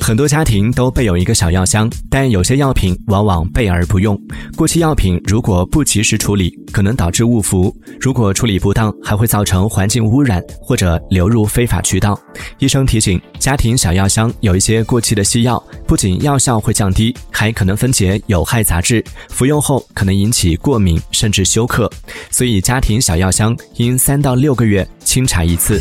很多家庭都备有一个小药箱但有些药品往往备而不用过期药品如果不及时处理可能导致误服如果处理不当还会造成环境污染或者流入非法渠道。医生提醒家庭小药箱有一些过期的西药不仅药效会降低还可能分解有害杂质服用后可能引起过敏甚至休克所以家庭小药箱应三到六个月清查一次。